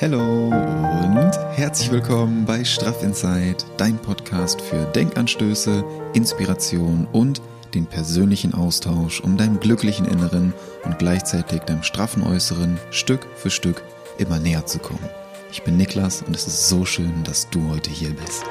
Hallo und herzlich willkommen bei Straff Inside, dein Podcast für Denkanstöße, Inspiration und den persönlichen Austausch, um deinem glücklichen Inneren und gleichzeitig deinem straffen Äußeren Stück für Stück immer näher zu kommen. Ich bin Niklas und es ist so schön, dass du heute hier bist.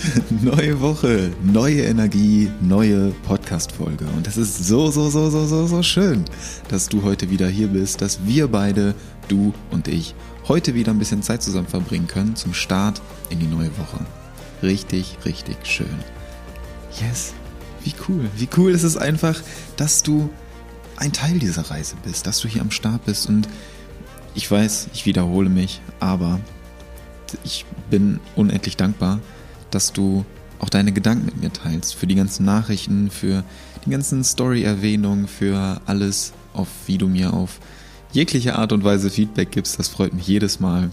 neue Woche, neue Energie, neue Podcast-Folge. Und es ist so, so, so, so, so, so schön, dass du heute wieder hier bist, dass wir beide, du und ich, heute wieder ein bisschen Zeit zusammen verbringen können zum Start in die neue Woche. Richtig, richtig schön. Yes, wie cool. Wie cool ist es einfach, dass du ein Teil dieser Reise bist, dass du hier am Start bist. Und ich weiß, ich wiederhole mich, aber ich bin unendlich dankbar, dass du auch deine Gedanken mit mir teilst, für die ganzen Nachrichten, für die ganzen Story-Erwähnungen, für alles, auf wie du mir auf jegliche Art und Weise Feedback gibst. Das freut mich jedes Mal.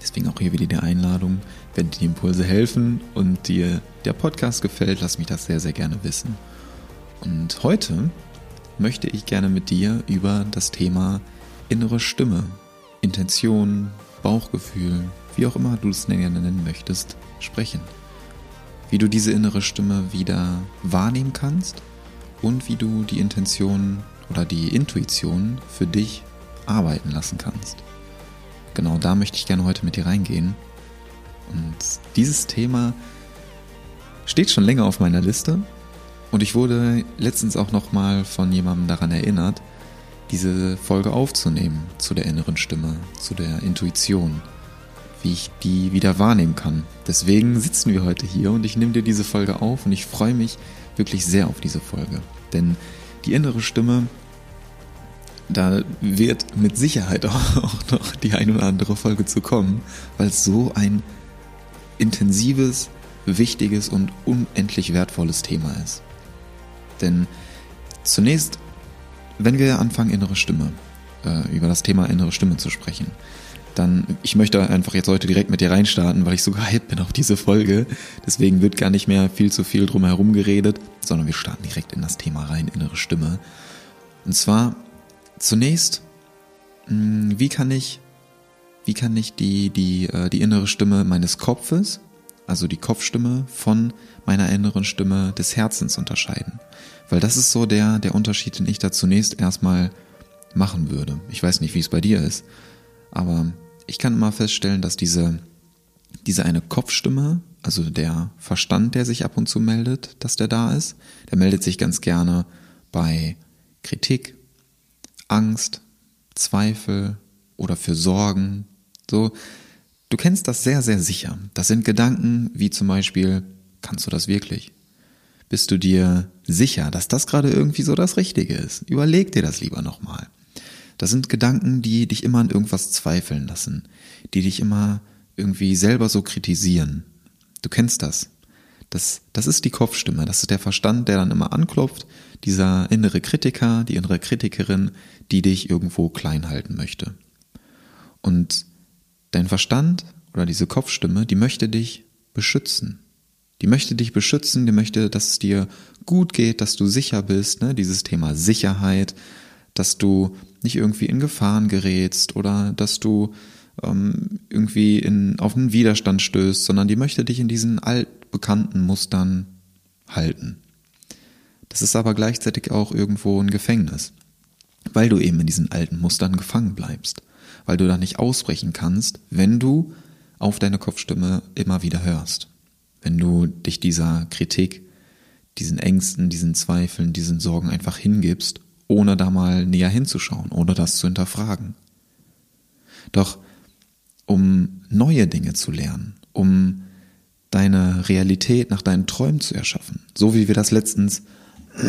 Deswegen auch hier wieder die Einladung. Wenn dir die Impulse helfen und dir der Podcast gefällt, lass mich das sehr, sehr gerne wissen. Und heute möchte ich gerne mit dir über das Thema innere Stimme, Intention, Bauchgefühl, wie auch immer du es nennen möchtest, sprechen. Wie du diese innere Stimme wieder wahrnehmen kannst und wie du die Intention oder die Intuition für dich arbeiten lassen kannst. Genau da möchte ich gerne heute mit dir reingehen. Und dieses Thema steht schon länger auf meiner Liste und ich wurde letztens auch nochmal von jemandem daran erinnert, diese Folge aufzunehmen zu der inneren Stimme, zu der Intuition wie ich die wieder wahrnehmen kann. Deswegen sitzen wir heute hier und ich nehme dir diese Folge auf und ich freue mich wirklich sehr auf diese Folge. Denn die innere Stimme, da wird mit Sicherheit auch noch die ein oder andere Folge zu kommen, weil es so ein intensives, wichtiges und unendlich wertvolles Thema ist. Denn zunächst, wenn wir anfangen, innere Stimme, äh, über das Thema innere Stimme zu sprechen, dann ich möchte einfach jetzt heute direkt mit dir reinstarten, weil ich so gehypt bin auf diese Folge. Deswegen wird gar nicht mehr viel zu viel drum herum geredet, sondern wir starten direkt in das Thema rein, innere Stimme. Und zwar zunächst, hm, wie kann ich, wie kann ich die, die, äh, die innere Stimme meines Kopfes, also die Kopfstimme von meiner inneren Stimme des Herzens unterscheiden? Weil das ist so der, der Unterschied, den ich da zunächst erstmal machen würde. Ich weiß nicht, wie es bei dir ist, aber ich kann immer feststellen, dass diese, diese eine Kopfstimme, also der Verstand, der sich ab und zu meldet, dass der da ist, der meldet sich ganz gerne bei Kritik, Angst, Zweifel oder für Sorgen. So, du kennst das sehr, sehr sicher. Das sind Gedanken wie zum Beispiel, kannst du das wirklich? Bist du dir sicher, dass das gerade irgendwie so das Richtige ist? Überleg dir das lieber nochmal. Das sind Gedanken, die dich immer an irgendwas zweifeln lassen, die dich immer irgendwie selber so kritisieren. Du kennst das. Das, das ist die Kopfstimme, das ist der Verstand, der dann immer anklopft, dieser innere Kritiker, die innere Kritikerin, die dich irgendwo klein halten möchte. Und dein Verstand oder diese Kopfstimme, die möchte dich beschützen. Die möchte dich beschützen, die möchte, dass es dir gut geht, dass du sicher bist, ne? dieses Thema Sicherheit, dass du nicht irgendwie in Gefahren gerätst oder dass du ähm, irgendwie in, auf einen Widerstand stößt, sondern die möchte dich in diesen altbekannten Mustern halten. Das ist aber gleichzeitig auch irgendwo ein Gefängnis, weil du eben in diesen alten Mustern gefangen bleibst, weil du da nicht ausbrechen kannst, wenn du auf deine Kopfstimme immer wieder hörst, wenn du dich dieser Kritik, diesen Ängsten, diesen Zweifeln, diesen Sorgen einfach hingibst ohne da mal näher hinzuschauen, ohne das zu hinterfragen. Doch um neue Dinge zu lernen, um deine Realität nach deinen Träumen zu erschaffen, so wie wir das letztens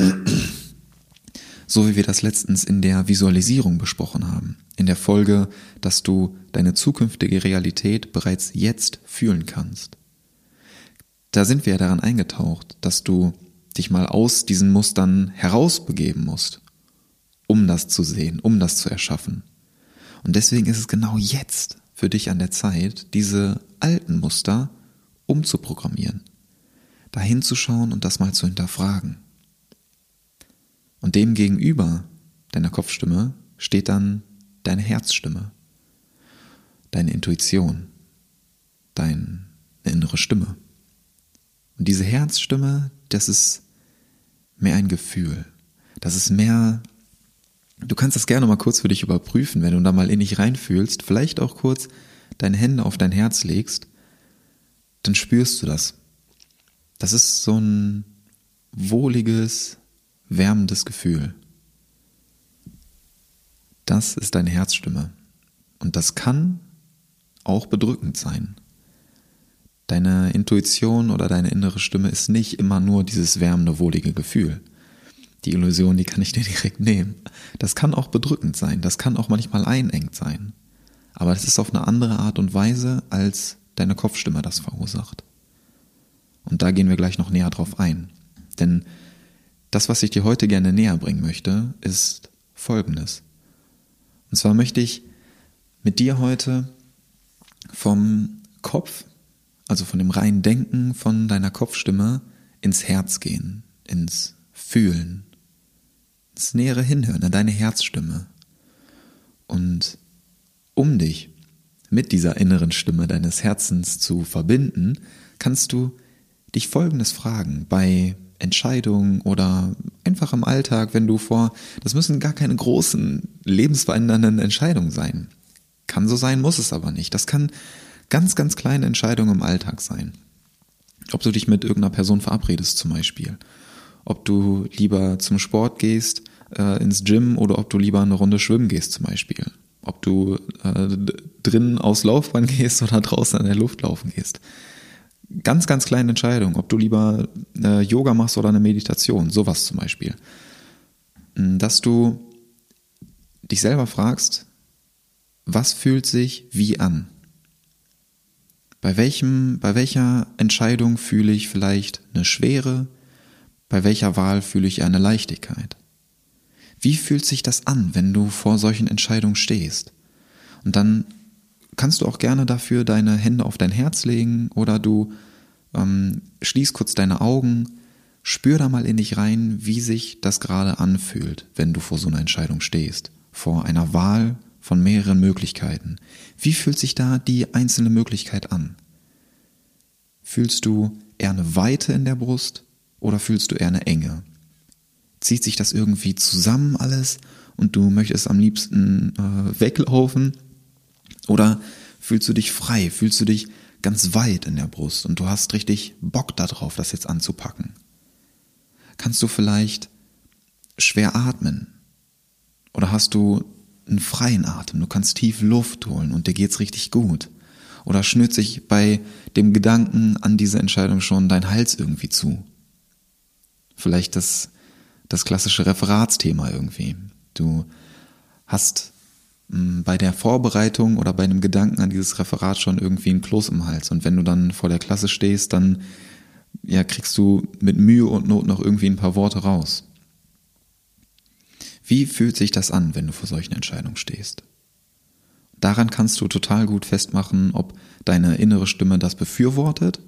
so wie wir das letztens in der Visualisierung besprochen haben, in der Folge, dass du deine zukünftige Realität bereits jetzt fühlen kannst. Da sind wir ja daran eingetaucht, dass du dich mal aus diesen Mustern herausbegeben musst, um das zu sehen, um das zu erschaffen. Und deswegen ist es genau jetzt für dich an der Zeit, diese alten Muster umzuprogrammieren. dahin zu schauen und das mal zu hinterfragen. Und dem gegenüber deiner Kopfstimme steht dann deine Herzstimme, deine Intuition, deine innere Stimme. Und diese Herzstimme, das ist mehr ein Gefühl. Das ist mehr, du kannst das gerne mal kurz für dich überprüfen, wenn du da mal in dich reinfühlst, vielleicht auch kurz deine Hände auf dein Herz legst, dann spürst du das. Das ist so ein wohliges, wärmendes Gefühl. Das ist deine Herzstimme. Und das kann auch bedrückend sein. Deine Intuition oder deine innere Stimme ist nicht immer nur dieses wärmende, wohlige Gefühl. Die Illusion, die kann ich dir direkt nehmen. Das kann auch bedrückend sein, das kann auch manchmal einengt sein. Aber das ist auf eine andere Art und Weise, als deine Kopfstimme das verursacht. Und da gehen wir gleich noch näher drauf ein. Denn das, was ich dir heute gerne näher bringen möchte, ist Folgendes. Und zwar möchte ich mit dir heute vom Kopf also von dem reinen Denken von deiner Kopfstimme ins Herz gehen, ins Fühlen, ins nähere Hinhören, an deine Herzstimme. Und um dich mit dieser inneren Stimme deines Herzens zu verbinden, kannst du dich Folgendes fragen bei Entscheidungen oder einfach im Alltag, wenn du vor, das müssen gar keine großen, lebensverändernden Entscheidungen sein. Kann so sein, muss es aber nicht. Das kann ganz, ganz kleine Entscheidungen im Alltag sein. Ob du dich mit irgendeiner Person verabredest zum Beispiel. Ob du lieber zum Sport gehst, äh, ins Gym oder ob du lieber eine Runde schwimmen gehst zum Beispiel. Ob du äh, drinnen aus Laufbahn gehst oder draußen an der Luft laufen gehst. Ganz, ganz kleine Entscheidungen. Ob du lieber äh, Yoga machst oder eine Meditation. Sowas zum Beispiel. Hm, dass du dich selber fragst, was fühlt sich wie an? Bei welchem, bei welcher Entscheidung fühle ich vielleicht eine Schwere? Bei welcher Wahl fühle ich eine Leichtigkeit? Wie fühlt sich das an, wenn du vor solchen Entscheidungen stehst? Und dann kannst du auch gerne dafür deine Hände auf dein Herz legen oder du ähm, schließ kurz deine Augen, spür da mal in dich rein, wie sich das gerade anfühlt, wenn du vor so einer Entscheidung stehst, vor einer Wahl, von mehreren Möglichkeiten. Wie fühlt sich da die einzelne Möglichkeit an? Fühlst du eher eine Weite in der Brust oder fühlst du eher eine Enge? Zieht sich das irgendwie zusammen alles und du möchtest am liebsten äh, weglaufen? Oder fühlst du dich frei? Fühlst du dich ganz weit in der Brust und du hast richtig Bock darauf, das jetzt anzupacken? Kannst du vielleicht schwer atmen? Oder hast du einen freien Atem, du kannst tief Luft holen und dir geht's richtig gut. Oder schnürt sich bei dem Gedanken an diese Entscheidung schon dein Hals irgendwie zu? Vielleicht das, das klassische Referatsthema irgendwie. Du hast hm, bei der Vorbereitung oder bei einem Gedanken an dieses Referat schon irgendwie ein Kloß im Hals. Und wenn du dann vor der Klasse stehst, dann ja, kriegst du mit Mühe und Not noch irgendwie ein paar Worte raus. Wie fühlt sich das an, wenn du vor solchen Entscheidungen stehst? Daran kannst du total gut festmachen, ob deine innere Stimme das befürwortet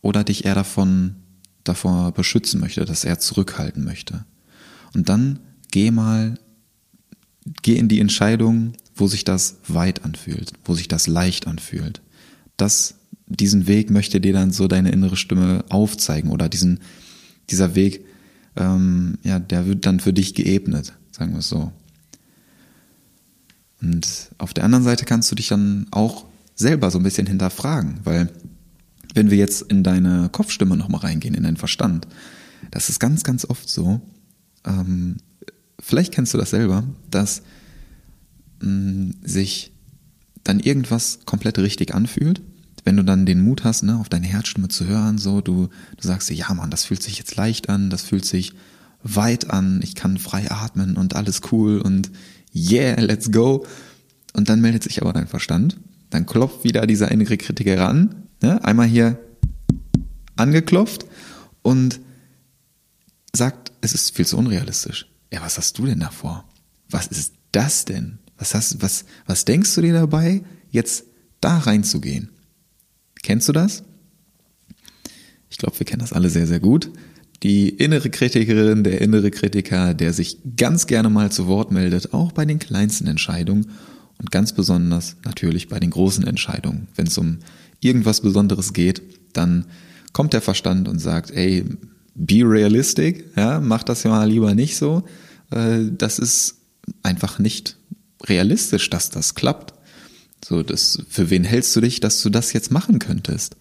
oder dich eher davon, davor beschützen möchte, dass er zurückhalten möchte. Und dann geh mal, geh in die Entscheidung, wo sich das weit anfühlt, wo sich das leicht anfühlt. Das, diesen Weg möchte dir dann so deine innere Stimme aufzeigen oder diesen, dieser Weg, ähm, ja, der wird dann für dich geebnet sagen wir es so. Und auf der anderen Seite kannst du dich dann auch selber so ein bisschen hinterfragen, weil wenn wir jetzt in deine Kopfstimme nochmal reingehen, in deinen Verstand, das ist ganz, ganz oft so, ähm, vielleicht kennst du das selber, dass mh, mm, sich dann irgendwas komplett richtig anfühlt, wenn du dann den Mut hast, ne, auf deine Herzstimme zu hören, so du, du sagst dir, ja Mann, das fühlt sich jetzt leicht an, das fühlt sich weit an, ich kann frei atmen und alles cool und yeah, let's go. Und dann meldet sich aber dein Verstand. Dann klopft wieder dieser innere Kritiker ran. Ne? Einmal hier angeklopft und sagt, es ist viel zu unrealistisch. Ja, was hast du denn davor? Was ist das denn? Was hast, was, was denkst du dir dabei, jetzt da reinzugehen? Kennst du das? Ich glaube, wir kennen das alle sehr, sehr gut. Die innere Kritikerin, der innere Kritiker, der sich ganz gerne mal zu Wort meldet, auch bei den kleinsten Entscheidungen und ganz besonders natürlich bei den großen Entscheidungen. Wenn es um irgendwas Besonderes geht, dann kommt der Verstand und sagt, ey, be realistic, ja, mach das ja mal lieber nicht so. Äh, das ist einfach nicht realistisch, dass das klappt. So, das, für wen hältst du dich, dass du das jetzt machen könntest?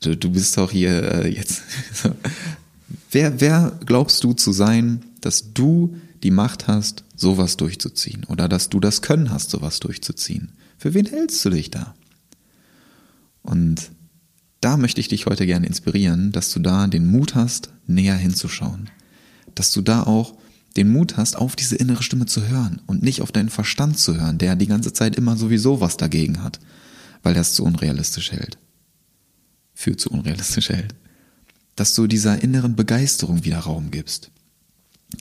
Du, du bist doch hier äh, jetzt. wer, wer glaubst du zu sein, dass du die Macht hast, sowas durchzuziehen? Oder dass du das Können hast, sowas durchzuziehen? Für wen hältst du dich da? Und da möchte ich dich heute gerne inspirieren, dass du da den Mut hast, näher hinzuschauen. Dass du da auch den Mut hast, auf diese innere Stimme zu hören und nicht auf deinen Verstand zu hören, der die ganze Zeit immer sowieso was dagegen hat, weil er es zu unrealistisch hält. Für zu unrealistisch hält. Dass du dieser inneren Begeisterung wieder Raum gibst.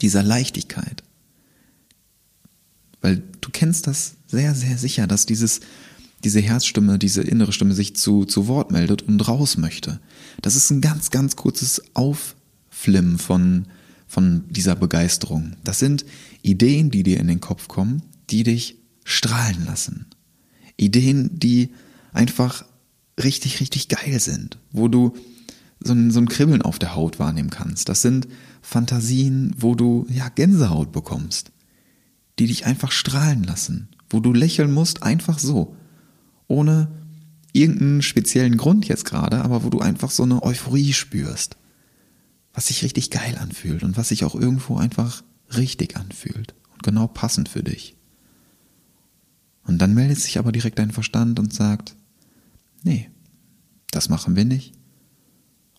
Dieser Leichtigkeit. Weil du kennst das sehr, sehr sicher, dass dieses, diese Herzstimme, diese innere Stimme sich zu, zu Wort meldet und raus möchte. Das ist ein ganz, ganz kurzes Aufflimmen von, von dieser Begeisterung. Das sind Ideen, die dir in den Kopf kommen, die dich strahlen lassen. Ideen, die einfach richtig, richtig geil sind, wo du so ein, so ein Kribbeln auf der Haut wahrnehmen kannst. Das sind Fantasien, wo du ja Gänsehaut bekommst, die dich einfach strahlen lassen, wo du lächeln musst, einfach so, ohne irgendeinen speziellen Grund jetzt gerade, aber wo du einfach so eine Euphorie spürst was sich richtig geil anfühlt und was sich auch irgendwo einfach richtig anfühlt und genau passend für dich. Und dann meldet sich aber direkt dein Verstand und sagt, nee, das machen wir nicht.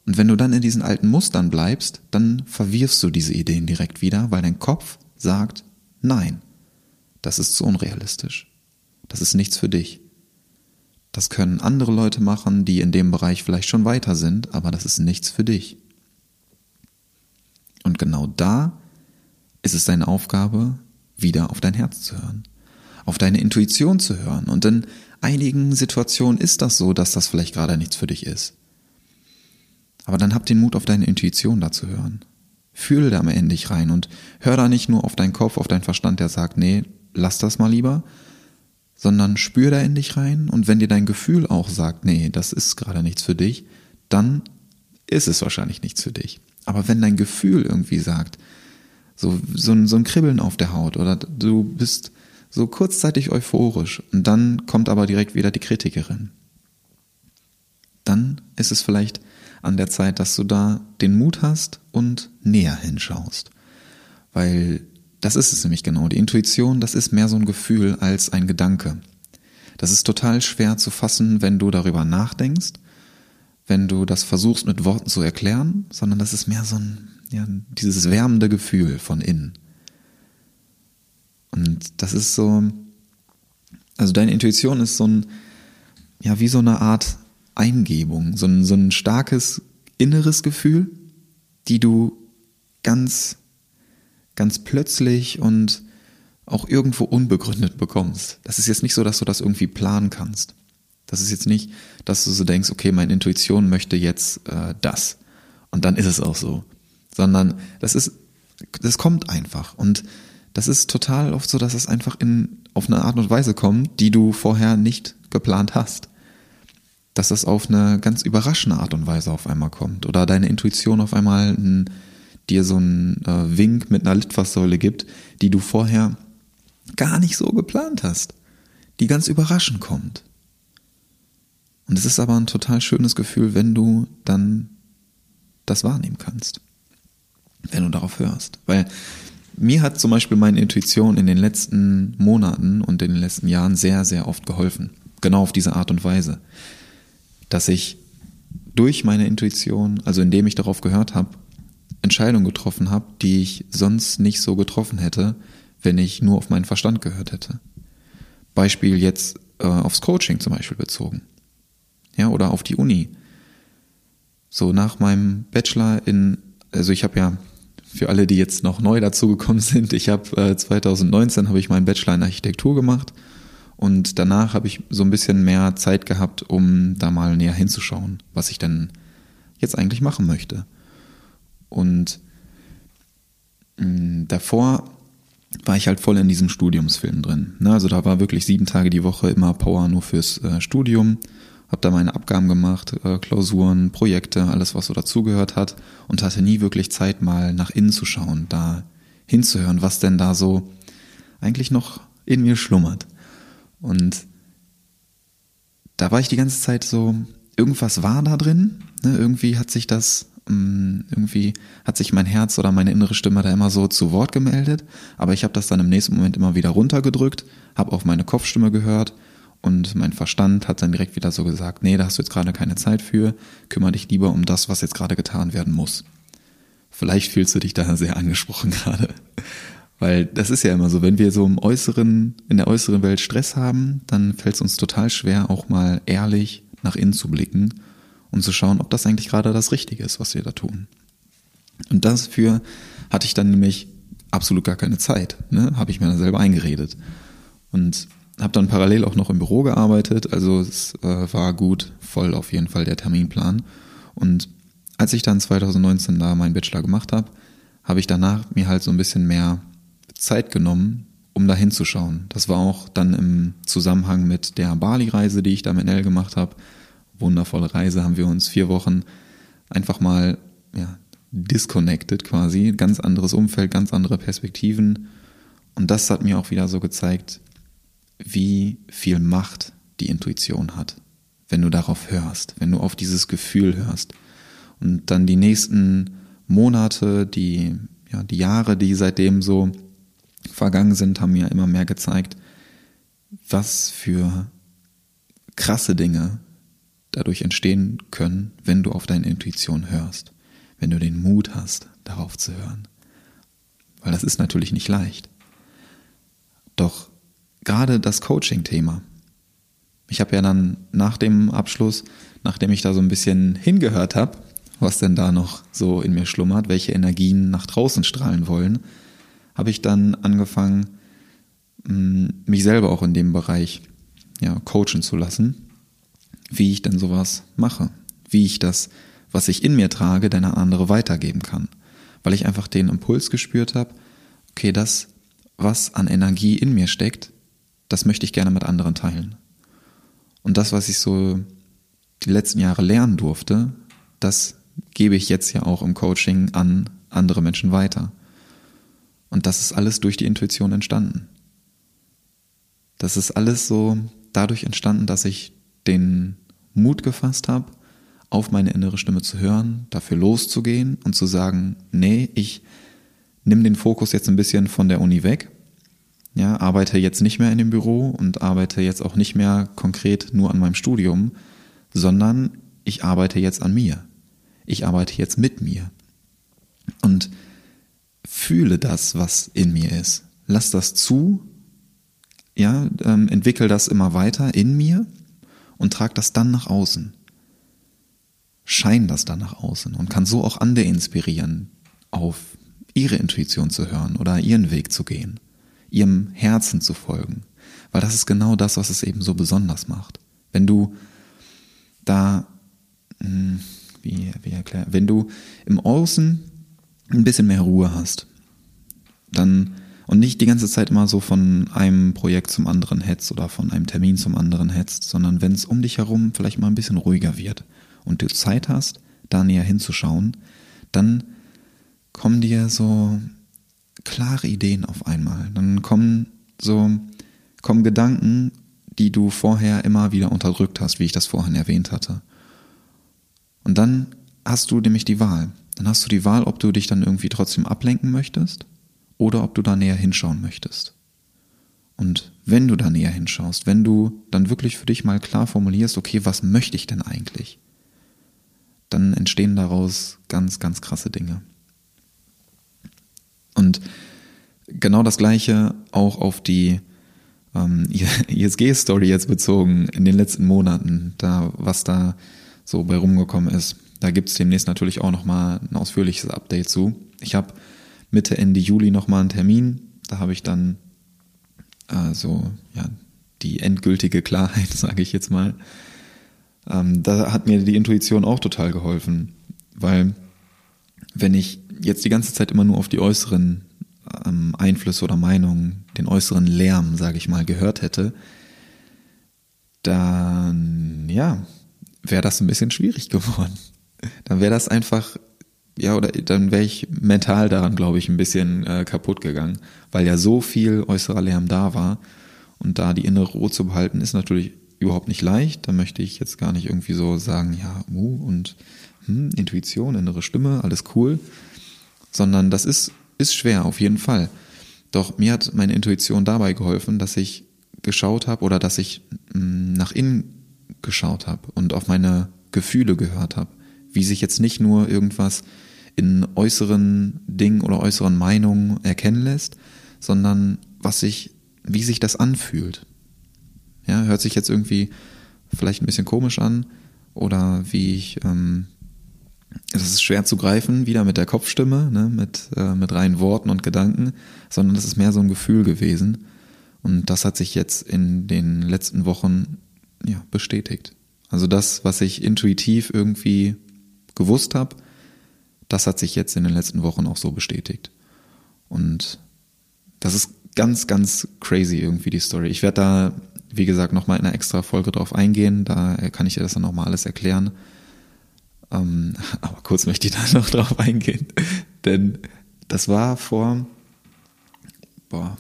Und wenn du dann in diesen alten Mustern bleibst, dann verwirfst du diese Ideen direkt wieder, weil dein Kopf sagt, nein, das ist zu unrealistisch. Das ist nichts für dich. Das können andere Leute machen, die in dem Bereich vielleicht schon weiter sind, aber das ist nichts für dich. Und genau da ist es deine Aufgabe, wieder auf dein Herz zu hören, auf deine Intuition zu hören. Und in einigen Situationen ist das so, dass das vielleicht gerade nichts für dich ist. Aber dann hab den Mut, auf deine Intuition da zu hören. Fühl da mal in dich rein und hör da nicht nur auf deinen Kopf, auf deinen Verstand, der sagt, nee, lass das mal lieber, sondern spür da in dich rein und wenn dir dein Gefühl auch sagt, nee, das ist gerade nichts für dich, dann ist es wahrscheinlich nichts für dich. Aber wenn dein Gefühl irgendwie sagt, so, so, ein, so ein Kribbeln auf der Haut oder du bist so kurzzeitig euphorisch und dann kommt aber direkt wieder die Kritikerin, dann ist es vielleicht an der Zeit, dass du da den Mut hast und näher hinschaust. Weil das ist es nämlich genau. Die Intuition, das ist mehr so ein Gefühl als ein Gedanke. Das ist total schwer zu fassen, wenn du darüber nachdenkst wenn du das versuchst mit Worten zu erklären, sondern das ist mehr so ein, ja, dieses wärmende Gefühl von innen. Und das ist so, also deine Intuition ist so ein, ja, wie so eine Art Eingebung, so ein, so ein starkes inneres Gefühl, die du ganz, ganz plötzlich und auch irgendwo unbegründet bekommst. Das ist jetzt nicht so, dass du das irgendwie planen kannst. Das ist jetzt nicht, dass du so denkst, okay, meine Intuition möchte jetzt äh, das. Und dann ist es auch so. Sondern das ist, das kommt einfach. Und das ist total oft so, dass es einfach in, auf eine Art und Weise kommt, die du vorher nicht geplant hast. Dass es auf eine ganz überraschende Art und Weise auf einmal kommt. Oder deine Intuition auf einmal ein, dir so einen äh, Wink mit einer Litfaßsäule gibt, die du vorher gar nicht so geplant hast. Die ganz überraschend kommt. Und es ist aber ein total schönes Gefühl, wenn du dann das wahrnehmen kannst. Wenn du darauf hörst. Weil mir hat zum Beispiel meine Intuition in den letzten Monaten und in den letzten Jahren sehr, sehr oft geholfen. Genau auf diese Art und Weise. Dass ich durch meine Intuition, also indem ich darauf gehört habe, Entscheidungen getroffen habe, die ich sonst nicht so getroffen hätte, wenn ich nur auf meinen Verstand gehört hätte. Beispiel jetzt äh, aufs Coaching zum Beispiel bezogen ja, oder auf die Uni. So nach meinem Bachelor in, also ich habe ja für alle, die jetzt noch neu dazugekommen sind, ich habe äh, 2019 habe ich meinen Bachelor in Architektur gemacht und danach habe ich so ein bisschen mehr Zeit gehabt, um da mal näher hinzuschauen, was ich denn jetzt eigentlich machen möchte. Und mh, mm, davor war ich halt voll in diesem Studiumsfilm drin. Ne? Also da war wirklich sieben Tage die Woche immer Power nur fürs äh, Studium. Hab da meine Abgaben gemacht, äh, Klausuren, Projekte, alles was so dazugehört hat und hatte nie wirklich Zeit mal nach innen zu schauen, da hinzuhören, was denn da so eigentlich noch in mir schlummert. Und da war ich die ganze Zeit so, irgendwas war da drin, ne? irgendwie hat sich das irgendwie hat sich mein Herz oder meine innere Stimme da immer so zu Wort gemeldet, aber ich habe das dann im nächsten Moment immer wieder runtergedrückt, habe auf meine Kopfstimme gehört und mein Verstand hat dann direkt wieder so gesagt, nee, da hast du jetzt gerade keine Zeit für, kümmere dich lieber um das, was jetzt gerade getan werden muss. Vielleicht fühlst du dich da sehr angesprochen gerade. Weil das ist ja immer so, wenn wir so im äußeren, in der äußeren Welt Stress haben, dann fällt es uns total schwer, auch mal ehrlich nach innen zu blicken und zu schauen, ob das eigentlich gerade das Richtige ist, was wir da tun. Und dafür hatte ich dann nämlich absolut gar keine Zeit, ne? habe ich mir dann selber eingeredet. Und habe dann parallel auch noch im Büro gearbeitet, also es äh, war gut, voll auf jeden Fall der Terminplan. Und als ich dann 2019 da meinen Bachelor gemacht habe, habe ich danach mir halt so ein bisschen mehr Zeit genommen, um da hinzuschauen. Das war auch dann im Zusammenhang mit der Bali-Reise, die ich da mit Nell gemacht habe, wundervolle Reise, haben wir uns vier Wochen einfach mal ja, disconnected quasi, ganz anderes Umfeld, ganz andere Perspektiven. Und das hat mir auch wieder so gezeigt, wie viel Macht die Intuition hat, wenn du darauf hörst, wenn du auf dieses Gefühl hörst. Und dann die nächsten Monate, die, ja, die Jahre, die seitdem so vergangen sind, haben mir immer mehr gezeigt, was für krasse Dinge dadurch entstehen können, wenn du auf deine Intuition hörst, wenn du den Mut hast, darauf zu hören. Weil das ist natürlich nicht leicht. Doch gerade das Coaching-Thema. Ich habe ja dann nach dem Abschluss, nachdem ich da so ein bisschen hingehört habe, was denn da noch so in mir schlummert, welche Energien nach draußen strahlen wollen, habe ich dann angefangen, mm, mich selber auch in dem Bereich ja, coachen zu lassen wie ich denn sowas mache, wie ich das, was ich in mir trage, dann an andere weitergeben kann, weil ich einfach den Impuls gespürt habe, okay, das, was an Energie in mir steckt, das möchte ich gerne mit anderen teilen. Und das, was ich so die letzten Jahre lernen durfte, das gebe ich jetzt ja auch im Coaching an andere Menschen weiter. Und das ist alles durch die Intuition entstanden. Das ist alles so dadurch entstanden, dass ich den Mut gefasst habe, auf meine innere Stimme zu hören, dafür loszugehen und zu sagen, nee, ich nehme den Fokus jetzt ein bisschen von der Uni weg, ja, arbeite jetzt nicht mehr in dem Büro und arbeite jetzt auch nicht mehr konkret nur an meinem Studium, sondern ich arbeite jetzt an mir. Ich arbeite jetzt mit mir. Und fühle das, was in mir ist. Lass das zu, ja, ähm, entwickel das immer weiter in mir und trag das dann nach außen. Schein das dann nach außen und kann so auch andere inspirieren, auf ihre Intuition zu hören oder ihren Weg zu gehen, ihrem Herzen zu folgen. Weil das ist genau das, was es eben so besonders macht. Wenn du da, hm, wie, wie erklärt, wenn du im Außen ein bisschen mehr Ruhe hast, dann und nicht die ganze Zeit immer so von einem Projekt zum anderen hetzt oder von einem Termin zum anderen hetzt, sondern wenn es um dich herum vielleicht mal ein bisschen ruhiger wird und du Zeit hast, da näher hinzuschauen, dann kommen dir so klare Ideen auf einmal. Dann kommen so, kommen Gedanken, die du vorher immer wieder unterdrückt hast, wie ich das vorhin erwähnt hatte. Und dann hast du nämlich die Wahl. Dann hast du die Wahl, ob du dich dann irgendwie trotzdem ablenken möchtest oder ob du da näher hinschauen möchtest. Und wenn du da näher hinschaust, wenn du dann wirklich für dich mal klar formulierst, okay, was möchte ich denn eigentlich? Dann entstehen daraus ganz, ganz krasse Dinge. Und genau das gleiche auch auf die ähm, ISG-Story jetzt bezogen in den letzten Monaten, da was da so bei rumgekommen ist. Da gibt es demnächst natürlich auch nochmal ein ausführliches Update zu. Ich habe Mitte, Ende Juli nochmal einen Termin. Da habe ich dann äh, so ja, die endgültige Klarheit, sage ich jetzt mal. Ähm, da hat mir die Intuition auch total geholfen. Weil wenn ich jetzt die ganze Zeit immer nur auf die äußeren ähm, Einflüsse oder Meinungen, den äußeren Lärm, sage ich mal, gehört hätte, dann ja, wäre das ein bisschen schwierig geworden. Dann wäre das einfach, ja, oder dann wäre ich mental daran, glaube ich, ein bisschen äh, kaputt gegangen, weil ja so viel äußerer Lärm da war. Und da die innere Ruhe zu behalten, ist natürlich überhaupt nicht leicht. Da möchte ich jetzt gar nicht irgendwie so sagen, ja, uh, und hm, Intuition, innere Stimme, alles cool. Sondern das ist, ist schwer, auf jeden Fall. Doch mir hat meine Intuition dabei geholfen, dass ich geschaut habe oder dass ich mh, hm, nach innen geschaut habe und auf meine Gefühle gehört habe. Wie sich jetzt nicht nur irgendwas in äußeren Dingen oder äußeren Meinungen erkennen lässt, sondern was sich, wie sich das anfühlt. Ja, hört sich jetzt irgendwie vielleicht ein bisschen komisch an oder wie ich, ähm, es ist schwer zu greifen, wieder mit der Kopfstimme, ne, mit, äh, mit reinen Worten und Gedanken, sondern es ist mehr so ein Gefühl gewesen. Und das hat sich jetzt in den letzten Wochen ja, bestätigt. Also das, was ich intuitiv irgendwie gewusst habe, das hat sich jetzt in den letzten Wochen auch so bestätigt. Und das ist ganz, ganz crazy irgendwie die Story. Ich werde da, wie gesagt, nochmal in einer extra Folge drauf eingehen. Da kann ich dir das dann nochmal alles erklären. Ähm, aber kurz möchte ich da noch drauf eingehen. Denn das war vor, boah,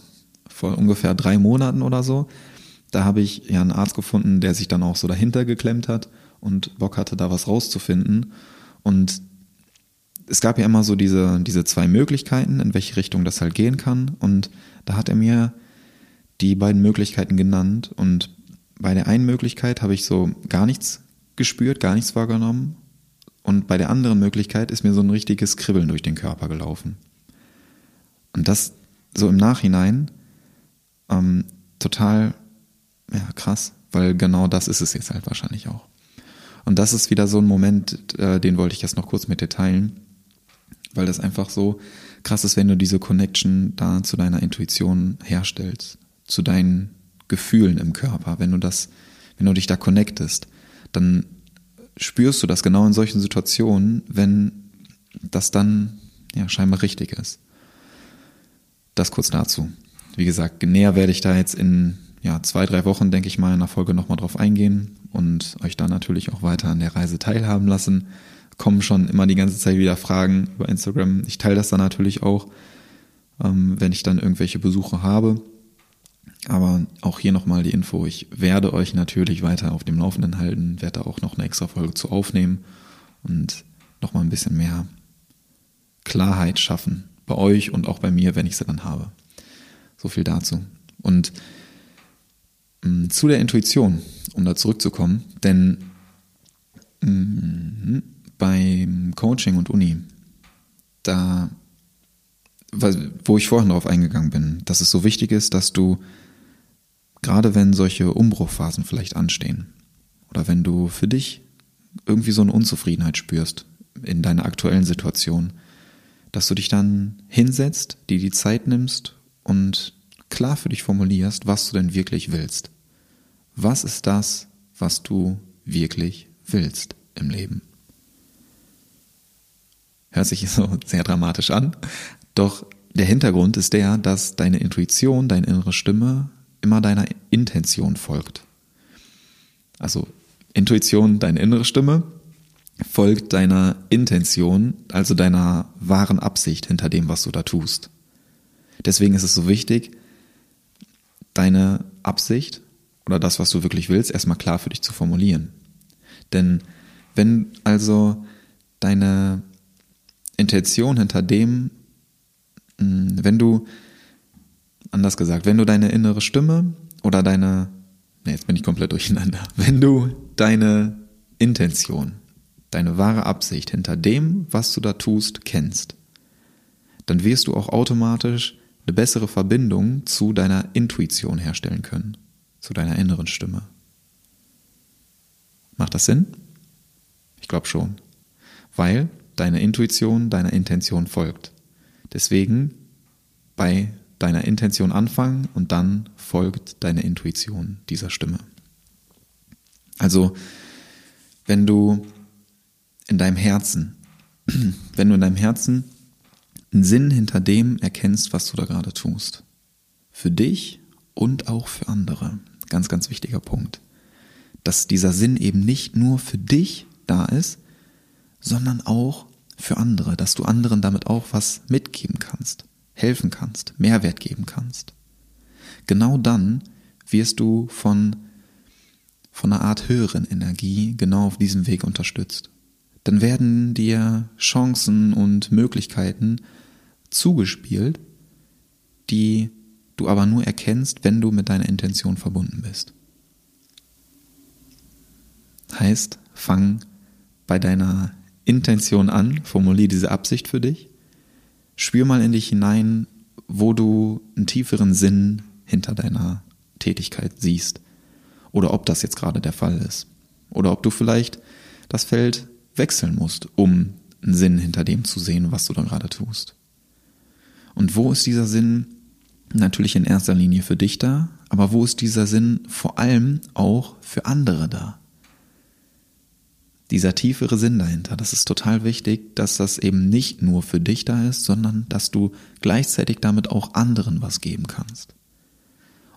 vor ungefähr drei Monaten oder so. Da habe ich ja einen Arzt gefunden, der sich dann auch so dahinter geklemmt hat und Bock hatte, da was rauszufinden. Und es gab ja immer so diese, diese zwei Möglichkeiten, in welche Richtung das halt gehen kann. Und da hat er mir die beiden Möglichkeiten genannt. Und bei der einen Möglichkeit habe ich so gar nichts gespürt, gar nichts wahrgenommen. Und bei der anderen Möglichkeit ist mir so ein richtiges Kribbeln durch den Körper gelaufen. Und das so im Nachhinein ähm, total ja, krass, weil genau das ist es jetzt halt wahrscheinlich auch. Und das ist wieder so ein Moment, äh, den wollte ich jetzt noch kurz mit dir teilen, weil das einfach so krass ist, wenn du diese Connection da zu deiner Intuition herstellst, zu deinen Gefühlen im Körper, wenn du das, wenn du dich da connectest, dann spürst du das genau in solchen Situationen, wenn das dann ja scheinbar richtig ist. Das kurz dazu. Wie gesagt, näher werde ich da jetzt in ja, zwei, drei Wochen, denke ich mal, in der Folge nochmal drauf eingehen und euch da natürlich auch weiter an der Reise teilhaben lassen. Kommen schon immer die ganze Zeit wieder Fragen über Instagram. Ich teile das dann natürlich auch, ähm, wenn ich dann irgendwelche Besuche habe. Aber auch hier nochmal die Info. Ich werde euch natürlich weiter auf dem Laufenden halten, werde da auch noch eine extra Folge zu aufnehmen und nochmal ein bisschen mehr Klarheit schaffen bei euch und auch bei mir, wenn ich sie dann habe. So viel dazu. Und zu der Intuition, um da zurückzukommen, denn mh, beim Coaching und Uni, da, wo ich vorhin darauf eingegangen bin, dass es so wichtig ist, dass du, gerade wenn solche Umbruchphasen vielleicht anstehen, oder wenn du für dich irgendwie so eine Unzufriedenheit spürst in deiner aktuellen Situation, dass du dich dann hinsetzt, dir die Zeit nimmst und klar für dich formulierst, was du denn wirklich willst. Was ist das, was du wirklich willst im Leben? Hört sich so sehr dramatisch an, doch der Hintergrund ist der, dass deine Intuition, deine innere Stimme immer deiner Intention folgt. Also Intuition, deine innere Stimme, folgt deiner Intention, also deiner wahren Absicht hinter dem, was du da tust. Deswegen ist es so wichtig, deine Absicht oder das, was du wirklich willst, erstmal klar für dich zu formulieren. Denn wenn also deine Intention hinter dem, hm, wenn du, anders gesagt, wenn du deine innere Stimme oder deine, ne, jetzt bin ich komplett durcheinander, wenn du deine Intention, deine wahre Absicht hinter dem, was du da tust, kennst, dann wirst du auch automatisch eine bessere Verbindung zu deiner Intuition herstellen können, zu deiner inneren Stimme. Macht das Sinn? Ich glaube schon. Weil deine Intuition deiner Intention folgt. Deswegen bei deiner Intention anfangen und dann folgt deine Intuition dieser Stimme. Also, wenn du in deinem Herzen wenn du in deinem Herzen einen Sinn hinter dem erkennst, was du da gerade tust. Für dich und auch für andere. Ganz, ganz wichtiger Punkt. Dass dieser Sinn eben nicht nur für dich da ist, sondern auch für andere, dass du anderen damit auch was mitgeben kannst, helfen kannst, Mehrwert geben kannst. Genau dann wirst du von, von einer Art höheren Energie genau auf diesem Weg unterstützt. Dann werden dir Chancen und Möglichkeiten zugespielt, die du aber nur erkennst, wenn du mit deiner Intention verbunden bist. Heißt, fang bei deiner Intention an, formulier diese Absicht für dich, spür mal in dich hinein, wo du einen tieferen Sinn hinter deiner Tätigkeit siehst. Oder ob das jetzt gerade der Fall ist. Oder ob du vielleicht das Feld wechseln musst, um einen Sinn hinter dem zu sehen, was du da gerade tust. Und wo ist dieser Sinn natürlich in erster Linie für dich da, aber wo ist dieser Sinn vor allem auch für andere da? Dieser tiefere Sinn dahinter, das ist total wichtig, dass das eben nicht nur für dich da ist, sondern dass du gleichzeitig damit auch anderen was geben kannst.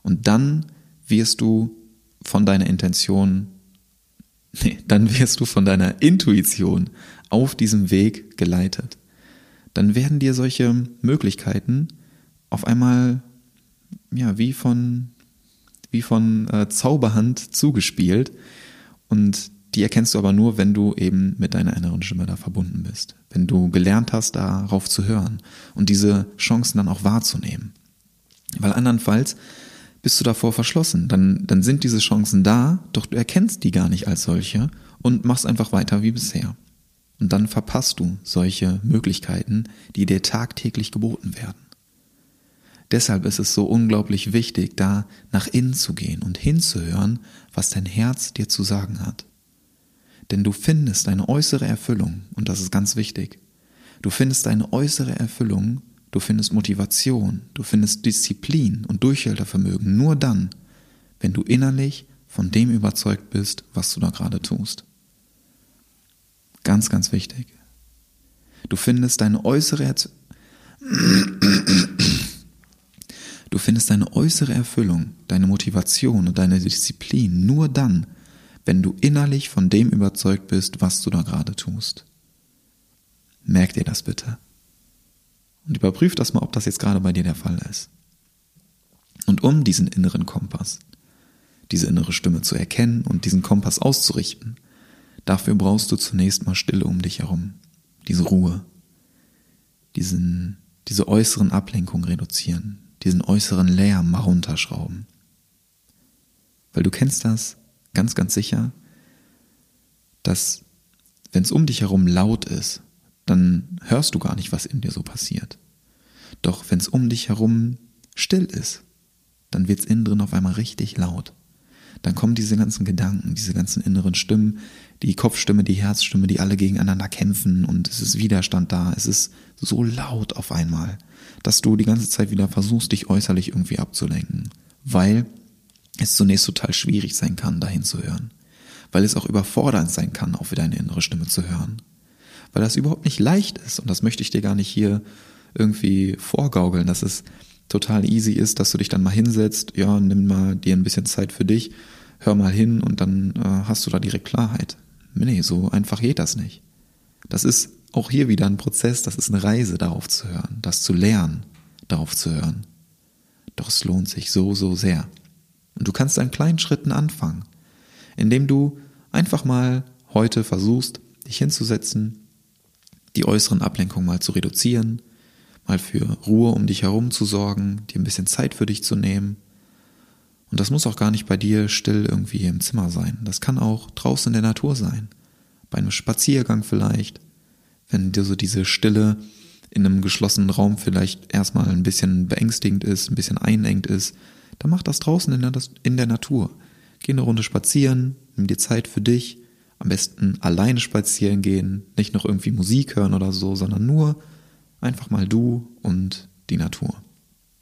Und dann wirst du von deiner Intention, nee, dann wirst du von deiner Intuition auf diesem Weg geleitet dann werden dir solche Möglichkeiten auf einmal ja wie von wie von äh, Zauberhand zugespielt und die erkennst du aber nur, wenn du eben mit deiner inneren Stimme da verbunden bist, wenn du gelernt hast, darauf zu hören und diese Chancen dann auch wahrzunehmen. Weil andernfalls bist du davor verschlossen, dann, dann sind diese Chancen da, doch du erkennst die gar nicht als solche und machst einfach weiter wie bisher. Und dann verpasst du solche Möglichkeiten, die dir tagtäglich geboten werden. Deshalb ist es so unglaublich wichtig, da nach innen zu gehen und hinzuhören, was dein Herz dir zu sagen hat. Denn du findest deine äußere Erfüllung, und das ist ganz wichtig. Du findest deine äußere Erfüllung, du findest Motivation, du findest Disziplin und Durchhaltevermögen nur dann, wenn du innerlich von dem überzeugt bist, was du da gerade tust. Ganz, ganz wichtig. Du findest deine äußere Du findest deine äußere Erfüllung, deine Motivation und deine Disziplin nur dann, wenn du innerlich von dem überzeugt bist, was du da gerade tust. Merk dir das bitte. Und überprüf das mal, ob das jetzt gerade bei dir der Fall ist. Und um diesen inneren Kompass, diese innere Stimme zu erkennen und diesen Kompass auszurichten, Dafür brauchst du zunächst mal Stille um dich herum, diese Ruhe, diesen, diese äußeren Ablenkungen reduzieren, diesen äußeren Lärm mal runterschrauben. Weil du kennst das ganz, ganz sicher, dass wenn es um dich herum laut ist, dann hörst du gar nicht, was in dir so passiert. Doch wenn es um dich herum still ist, dann wird es innen drin auf einmal richtig laut dann kommen diese ganzen Gedanken, diese ganzen inneren Stimmen, die Kopfstimme, die Herzstimme, die alle gegeneinander kämpfen und es ist Widerstand da. Es ist so laut auf einmal, dass du die ganze Zeit wieder versuchst, dich äußerlich irgendwie abzulenken, weil es zunächst total schwierig sein kann, dahin zu hören. Weil es auch überfordernd sein kann, auch wieder eine innere Stimme zu hören. Weil das überhaupt nicht leicht ist und das möchte ich dir gar nicht hier irgendwie vorgaukeln, dass es total easy ist, dass du dich dann mal hinsetzt, ja, nimm mal dir ein bisschen Zeit für dich, hör mal hin und dann äh, hast du da direkt Klarheit. Nee, so einfach geht das nicht. Das ist auch hier wieder ein Prozess, das ist eine Reise, darauf zu hören, das zu lernen, darauf zu hören. Doch es lohnt sich so, so sehr. Und du kannst an kleinen Schritten anfangen, indem du einfach mal heute versuchst, dich hinzusetzen, die äußeren Ablenkungen mal zu reduzieren, mal für Ruhe um dich herum zu sorgen, dir ein bisschen Zeit für dich zu nehmen. Und das muss auch gar nicht bei dir still irgendwie im Zimmer sein. Das kann auch draußen in der Natur sein. Bei einem Spaziergang vielleicht. Wenn dir so diese Stille in einem geschlossenen Raum vielleicht erstmal ein bisschen beängstigend ist, ein bisschen einengt ist, dann mach das draußen in der, in der Natur. Geh eine Runde spazieren, nimm dir Zeit für dich, am besten alleine spazieren gehen, nicht noch irgendwie Musik hören oder so, sondern nur Einfach mal du und die Natur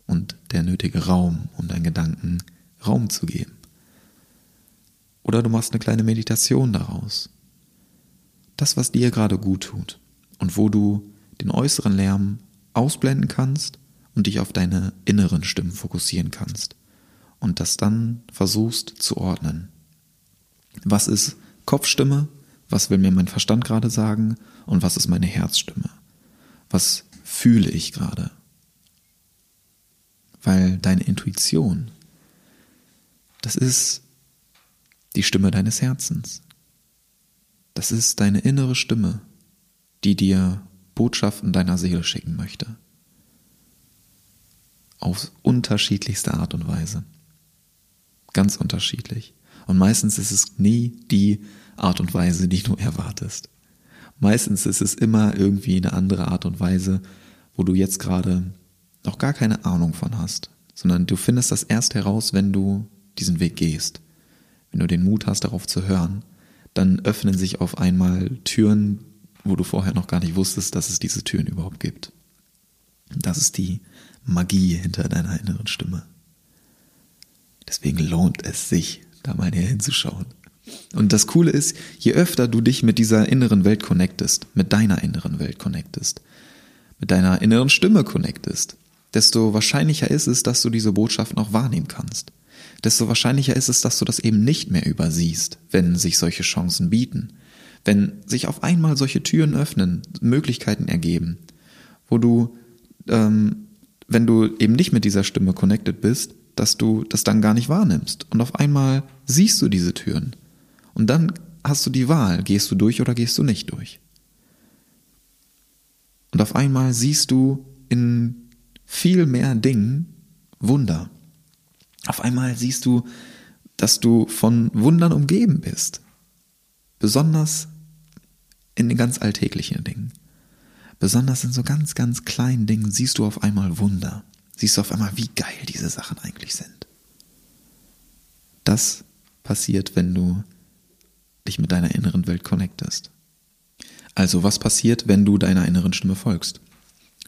und der nötige Raum, um deinen Gedanken Raum zu geben. Oder du machst eine kleine Meditation daraus. Das, was dir gerade gut tut. Und wo du den äußeren Lärm ausblenden kannst und dich auf deine inneren Stimmen fokussieren kannst und das dann versuchst zu ordnen. Was ist Kopfstimme? Was will mir mein Verstand gerade sagen? Und was ist meine Herzstimme? Was fühle ich gerade? Weil deine Intuition, das ist die Stimme deines Herzens. Das ist deine innere Stimme, die dir Botschaften deiner Seele schicken möchte. Auf unterschiedlichste Art und Weise. Ganz unterschiedlich. Und meistens ist es nie die Art und Weise, die du erwartest. Meistens ist es immer irgendwie eine andere Art und Weise, wo du jetzt gerade noch gar keine Ahnung von hast, sondern du findest das erst heraus, wenn du diesen Weg gehst. Wenn du den Mut hast, darauf zu hören, dann öffnen sich auf einmal Türen, wo du vorher noch gar nicht wusstest, dass es diese Türen überhaupt gibt. Das ist die Magie hinter deiner inneren Stimme. Deswegen lohnt es sich, da mal näher hinzuschauen. Und das Coole ist, je öfter du dich mit dieser inneren Welt connectest, mit deiner inneren Welt connectest, mit deiner inneren Stimme connectest, desto wahrscheinlicher ist es, dass du diese Botschaften auch wahrnehmen kannst. Desto wahrscheinlicher ist es, dass du das eben nicht mehr übersiehst, wenn sich solche Chancen bieten. Wenn sich auf einmal solche Türen öffnen, Möglichkeiten ergeben, wo du, ähm, wenn du eben nicht mit dieser Stimme connected bist, dass du das dann gar nicht wahrnimmst. Und auf einmal siehst du diese Türen. Und dann hast du die Wahl, gehst du durch oder gehst du nicht durch. Und auf einmal siehst du in viel mehr Dingen Wunder. Auf einmal siehst du, dass du von Wundern umgeben bist. Besonders in den ganz alltäglichen Dingen. Besonders in so ganz, ganz kleinen Dingen siehst du auf einmal Wunder. Siehst du auf einmal, wie geil diese Sachen eigentlich sind. Das passiert, wenn du dich mit deiner inneren Welt connectest. Also, was passiert, wenn du deiner inneren Stimme folgst?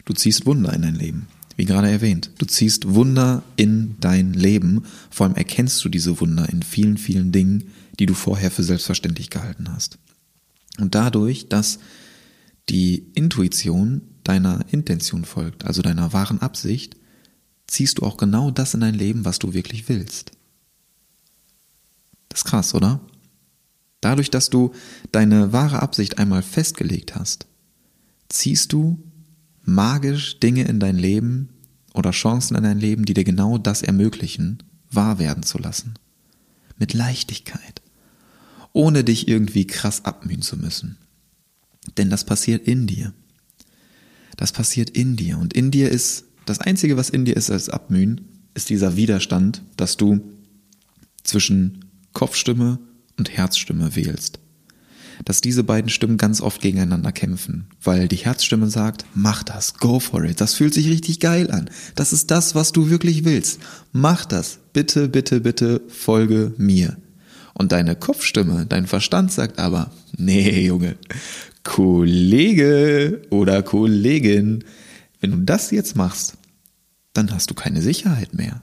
Du ziehst Wunder in dein Leben, wie gerade erwähnt. Du ziehst Wunder in dein Leben. Vor allem erkennst du diese Wunder in vielen, vielen Dingen, die du vorher für selbstverständlich gehalten hast. Und dadurch, dass die Intuition deiner Intention folgt, also deiner wahren Absicht, ziehst du auch genau das in dein Leben, was du wirklich willst. Das ist krass, oder? Dadurch, dass du deine wahre Absicht einmal festgelegt hast, ziehst du magisch Dinge in dein Leben oder Chancen in dein Leben, die dir genau das ermöglichen, wahr werden zu lassen. Mit Leichtigkeit. Ohne dich irgendwie krass abmühen zu müssen. Denn das passiert in dir. Das passiert in dir. Und in dir ist, das Einzige, was in dir ist als Abmühen, ist dieser Widerstand, dass du zwischen Kopfstimme und Herzstimme wählst. Dass diese beiden Stimmen ganz oft gegeneinander kämpfen, weil die Herzstimme sagt, mach das, go for it, das fühlt sich richtig geil an, das ist das, was du wirklich willst, mach das, bitte, bitte, bitte, folge mir. Und deine Kopfstimme, dein Verstand sagt aber, nee, Junge, Kollege oder Kollegin, wenn du das jetzt machst, dann hast du keine Sicherheit mehr.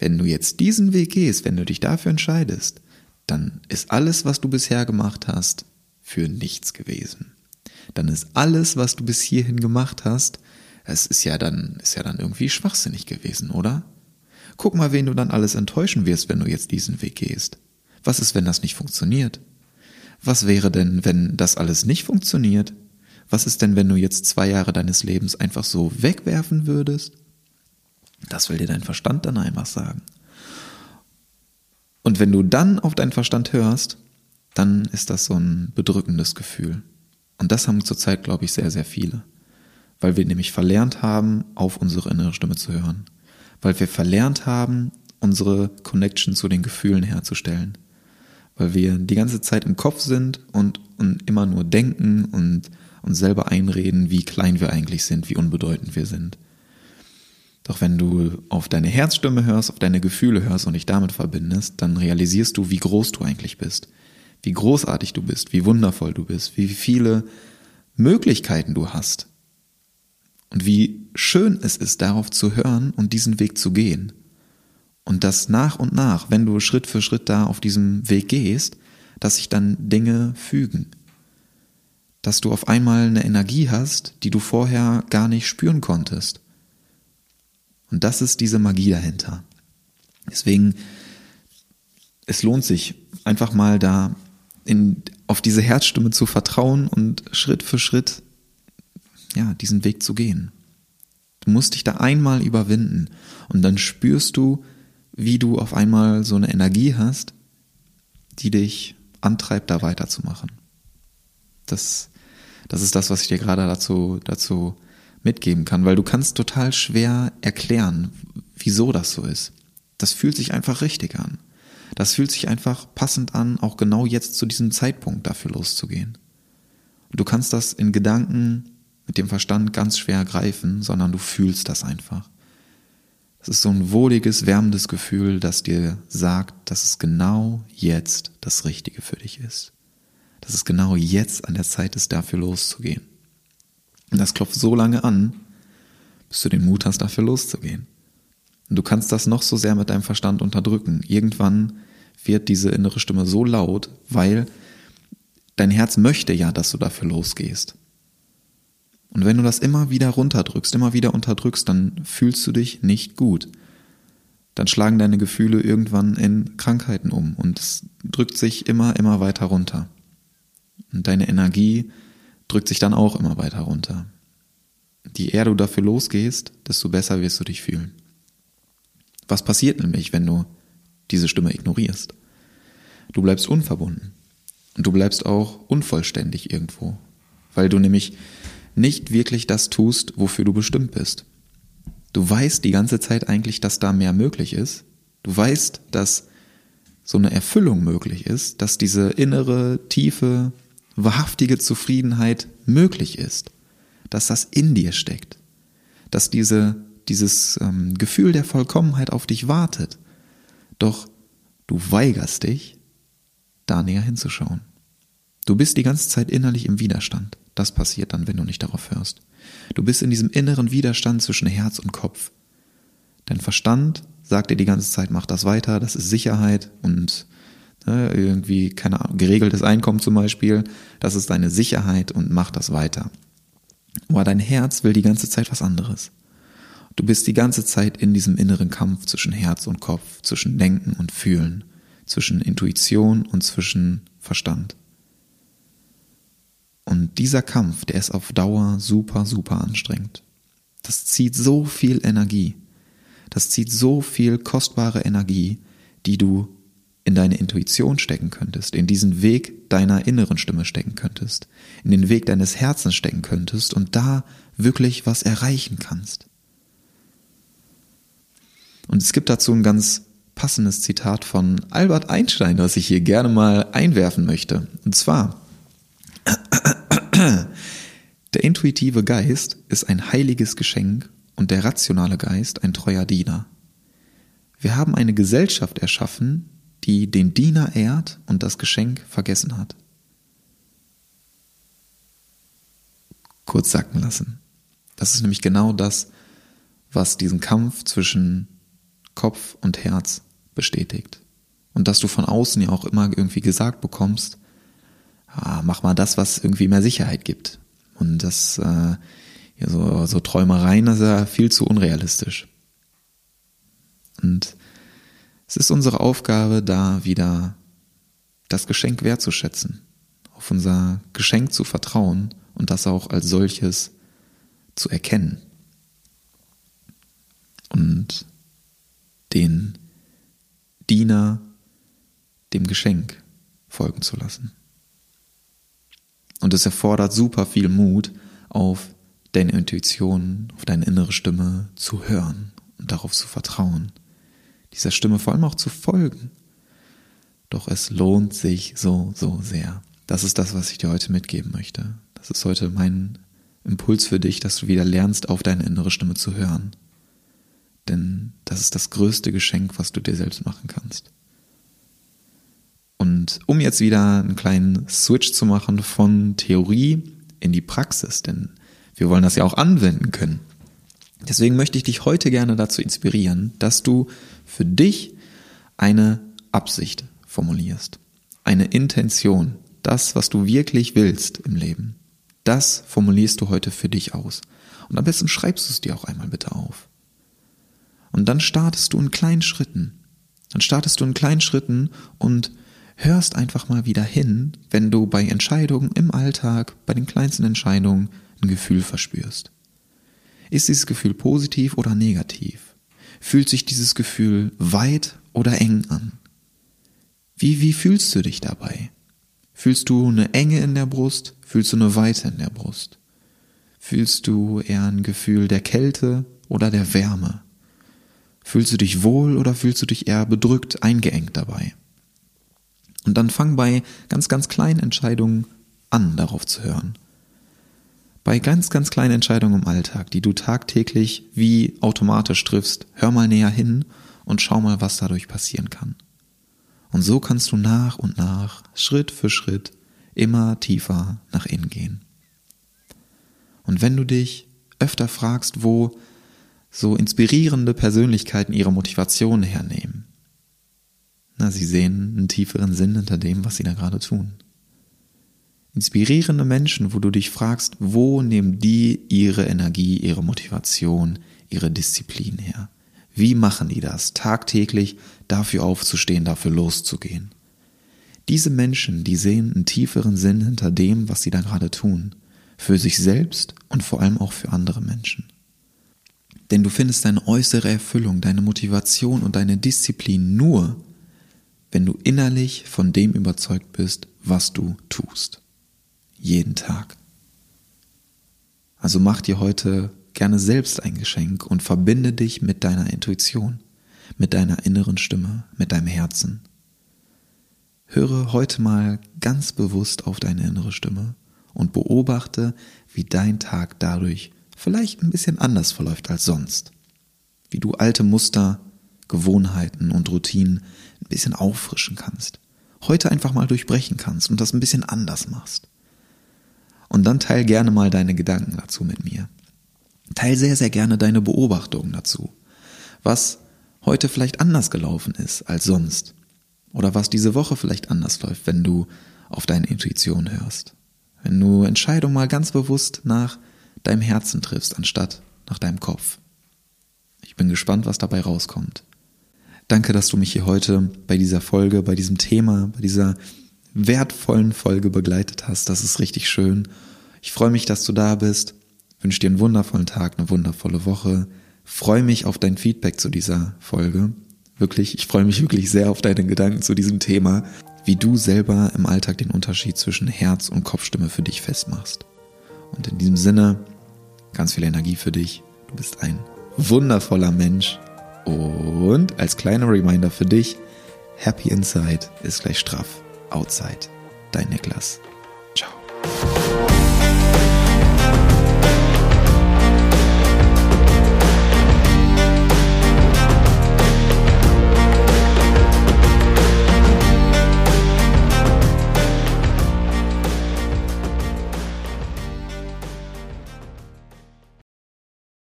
Wenn du jetzt diesen Weg gehst, wenn du dich dafür entscheidest, dann ist alles, was du bisher gemacht hast, für nichts gewesen. Dann ist alles, was du bis hierhin gemacht hast, es ist ja dann, ist ja dann irgendwie schwachsinnig gewesen, oder? Guck mal, wen du dann alles enttäuschen wirst, wenn du jetzt diesen Weg gehst. Was ist, wenn das nicht funktioniert? Was wäre denn, wenn das alles nicht funktioniert? Was ist denn, wenn du jetzt zwei Jahre deines Lebens einfach so wegwerfen würdest? Das will dir dein Verstand dann einfach sagen. Und wenn du dann auf deinen Verstand hörst, dann ist das so ein bedrückendes Gefühl. Und das haben zurzeit, glaube ich, sehr, sehr viele. Weil wir nämlich verlernt haben, auf unsere innere Stimme zu hören. Weil wir verlernt haben, unsere Connection zu den Gefühlen herzustellen. Weil wir die ganze Zeit im Kopf sind und, und immer nur denken und uns selber einreden, wie klein wir eigentlich sind, wie unbedeutend wir sind. Doch wenn du auf deine Herzstimme hörst, auf deine Gefühle hörst und dich damit verbindest, dann realisierst du, wie groß du eigentlich bist, wie großartig du bist, wie wundervoll du bist, wie viele Möglichkeiten du hast und wie schön es ist, darauf zu hören und diesen Weg zu gehen. Und dass nach und nach, wenn du Schritt für Schritt da auf diesem Weg gehst, dass sich dann Dinge fügen. dass du auf einmal eine Energie hast, die du vorher gar nicht spüren konntest. Und das ist diese Magie dahinter. Deswegen, es lohnt sich einfach mal da in, auf diese Herzstimme zu vertrauen und Schritt für Schritt, ja, diesen Weg zu gehen. Du musst dich da einmal überwinden und dann spürst du, wie du auf einmal so eine Energie hast, die dich antreibt, da weiterzumachen. Das, das ist das, was ich dir gerade dazu, dazu mitgeben kann, weil du kannst total schwer erklären, wieso das so ist. Das fühlt sich einfach richtig an. Das fühlt sich einfach passend an, auch genau jetzt zu diesem Zeitpunkt dafür loszugehen. Du kannst das in Gedanken mit dem Verstand ganz schwer greifen, sondern du fühlst das einfach. Es ist so ein wohliges, wärmendes Gefühl, das dir sagt, dass es genau jetzt das Richtige für dich ist. Dass es genau jetzt an der Zeit ist, dafür loszugehen. Und das klopft so lange an, bis du den Mut hast, dafür loszugehen. Und du kannst das noch so sehr mit deinem Verstand unterdrücken. Irgendwann wird diese innere Stimme so laut, weil dein Herz möchte ja, dass du dafür losgehst. Und wenn du das immer wieder runterdrückst, immer wieder unterdrückst, dann fühlst du dich nicht gut. Dann schlagen deine Gefühle irgendwann in Krankheiten um und es drückt sich immer, immer weiter runter. Und deine Energie drückt sich dann auch immer weiter runter. Je eher du dafür losgehst, desto besser wirst du dich fühlen. Was passiert nämlich, wenn du diese Stimme ignorierst? Du bleibst unverbunden. Und du bleibst auch unvollständig irgendwo. Weil du nämlich nicht wirklich das tust, wofür du bestimmt bist. Du weißt die ganze Zeit eigentlich, dass da mehr möglich ist. Du weißt, dass so eine Erfüllung möglich ist, dass diese innere, tiefe, wahrhaftige Zufriedenheit möglich ist, dass das in dir steckt, dass diese, dieses ähm, Gefühl der Vollkommenheit auf dich wartet. Doch du weigerst dich, da näher hinzuschauen. Du bist die ganze Zeit innerlich im Widerstand. Das passiert dann, wenn du nicht darauf hörst. Du bist in diesem inneren Widerstand zwischen Herz und Kopf. Dein Verstand sagt dir die ganze Zeit, mach das weiter, das ist Sicherheit und ne, irgendwie, keine Ahnung, geregeltes Einkommen zum Beispiel, das ist deine Sicherheit und mach das weiter. Aber dein Herz will die ganze Zeit was anderes. Du bist die ganze Zeit in diesem inneren Kampf zwischen Herz und Kopf, zwischen Denken und Fühlen, zwischen Intuition und zwischen Verstand. Und dieser Kampf, der ist auf Dauer super, super anstrengend. Das zieht so viel Energie. Das zieht so viel kostbare Energie, die du in deine Intuition stecken könntest, in diesen Weg deiner inneren Stimme stecken könntest, in den Weg deines Herzens stecken könntest und da wirklich was erreichen kannst. Und es gibt dazu ein ganz passendes Zitat von Albert Einstein, das ich hier gerne mal einwerfen möchte. Und zwar, der intuitive Geist ist ein heiliges Geschenk und der rationale Geist ein treuer Diener. Wir haben eine Gesellschaft erschaffen, die den Diener ehrt und das Geschenk vergessen hat. Kurz sacken lassen. Das ist nämlich genau das, was diesen Kampf zwischen Kopf und Herz bestätigt. Und dass du von außen ja auch immer irgendwie gesagt bekommst, ah, mach mal das, was irgendwie mehr Sicherheit gibt. Und das, äh, ja, so, so Träumereien, das ist ja viel zu unrealistisch. Und es ist unsere Aufgabe, da wieder das Geschenk wertzuschätzen, auf unser Geschenk zu vertrauen und das auch als solches zu erkennen. Und den Diener dem Geschenk folgen zu lassen. Und es erfordert super viel Mut, auf deine Intuition, auf deine innere Stimme zu hören und darauf zu vertrauen. Dieser Stimme vor allem auch zu folgen. Doch es lohnt sich so, so sehr. Das ist das, was ich dir heute mitgeben möchte. Das ist heute mein Impuls für dich, dass du wieder lernst, auf deine innere Stimme zu hören. Denn das ist das größte Geschenk, was du dir selbst machen kannst. Und um jetzt wieder einen kleinen Switch zu machen von Theorie in die Praxis, denn wir wollen das ja auch anwenden können. Deswegen möchte ich dich heute gerne dazu inspirieren, dass du für dich eine Absicht formulierst, eine Intention, das, was du wirklich willst im Leben. Das formulierst du heute für dich aus. Und am besten schreibst du es dir auch einmal bitte auf. Und dann startest du in kleinen Schritten. Dann startest du in kleinen Schritten und hörst einfach mal wieder hin, wenn du bei Entscheidungen im Alltag, bei den kleinsten Entscheidungen ein Gefühl verspürst. Ist dieses Gefühl positiv oder negativ? Fühlt sich dieses Gefühl weit oder eng an? Wie, wie fühlst du dich dabei? Fühlst du eine Enge in der Brust? Fühlst du eine Weite in der Brust? Fühlst du eher ein Gefühl der Kälte oder der Wärme? Fühlst du dich wohl oder fühlst du dich eher bedrückt, eingeengt dabei? Und dann fang bei ganz, ganz kleinen Entscheidungen an, darauf zu hören. Bei ganz, ganz kleinen Entscheidungen im Alltag, die du tagtäglich wie automatisch triffst, hör mal näher hin und schau mal, was dadurch passieren kann. Und so kannst du nach und nach, Schritt für Schritt, immer tiefer nach innen gehen. Und wenn du dich öfter fragst, wo so inspirierende Persönlichkeiten ihre Motivation hernehmen, na, sie sehen einen tieferen Sinn hinter dem, was sie da gerade tun. Inspirierende Menschen, wo du dich fragst, wo nehmen die ihre Energie, ihre Motivation, ihre Disziplin her? Wie machen die das, tagtäglich dafür aufzustehen, dafür loszugehen? Diese Menschen, die sehen einen tieferen Sinn hinter dem, was sie da gerade tun, für sich selbst und vor allem auch für andere Menschen. Denn du findest deine äußere Erfüllung, deine Motivation und deine Disziplin nur, wenn du innerlich von dem überzeugt bist, was du tust. Jeden Tag. Also mach dir heute gerne selbst ein Geschenk und verbinde dich mit deiner Intuition, mit deiner inneren Stimme, mit deinem Herzen. Höre heute mal ganz bewusst auf deine innere Stimme und beobachte, wie dein Tag dadurch vielleicht ein bisschen anders verläuft als sonst. Wie du alte Muster, Gewohnheiten und Routinen ein bisschen auffrischen kannst. Heute einfach mal durchbrechen kannst und das ein bisschen anders machst. Und dann teil gerne mal deine Gedanken dazu mit mir. Teil sehr, sehr gerne deine Beobachtungen dazu. Was heute vielleicht anders gelaufen ist als sonst. Oder was diese Woche vielleicht anders läuft, wenn du auf deine Intuition hörst. Wenn du Entscheidungen mal ganz bewusst nach deinem Herzen triffst, anstatt nach deinem Kopf. Ich bin gespannt, was dabei rauskommt. Danke, dass du mich hier heute bei dieser Folge, bei diesem Thema, bei dieser wertvollen Folge begleitet hast. Das ist richtig schön. Ich freue mich, dass du da bist wünsche dir einen wundervollen Tag, eine wundervolle Woche. Freue mich auf dein Feedback zu dieser Folge. Wirklich, ich freue mich wirklich sehr auf deine Gedanken zu diesem Thema, wie du selber im Alltag den Unterschied zwischen Herz und Kopfstimme für dich festmachst. Und in diesem Sinne, ganz viel Energie für dich. Du bist ein wundervoller Mensch. Und als kleiner Reminder für dich, Happy Inside ist gleich straff. Outside. Dein Niklas. Ciao.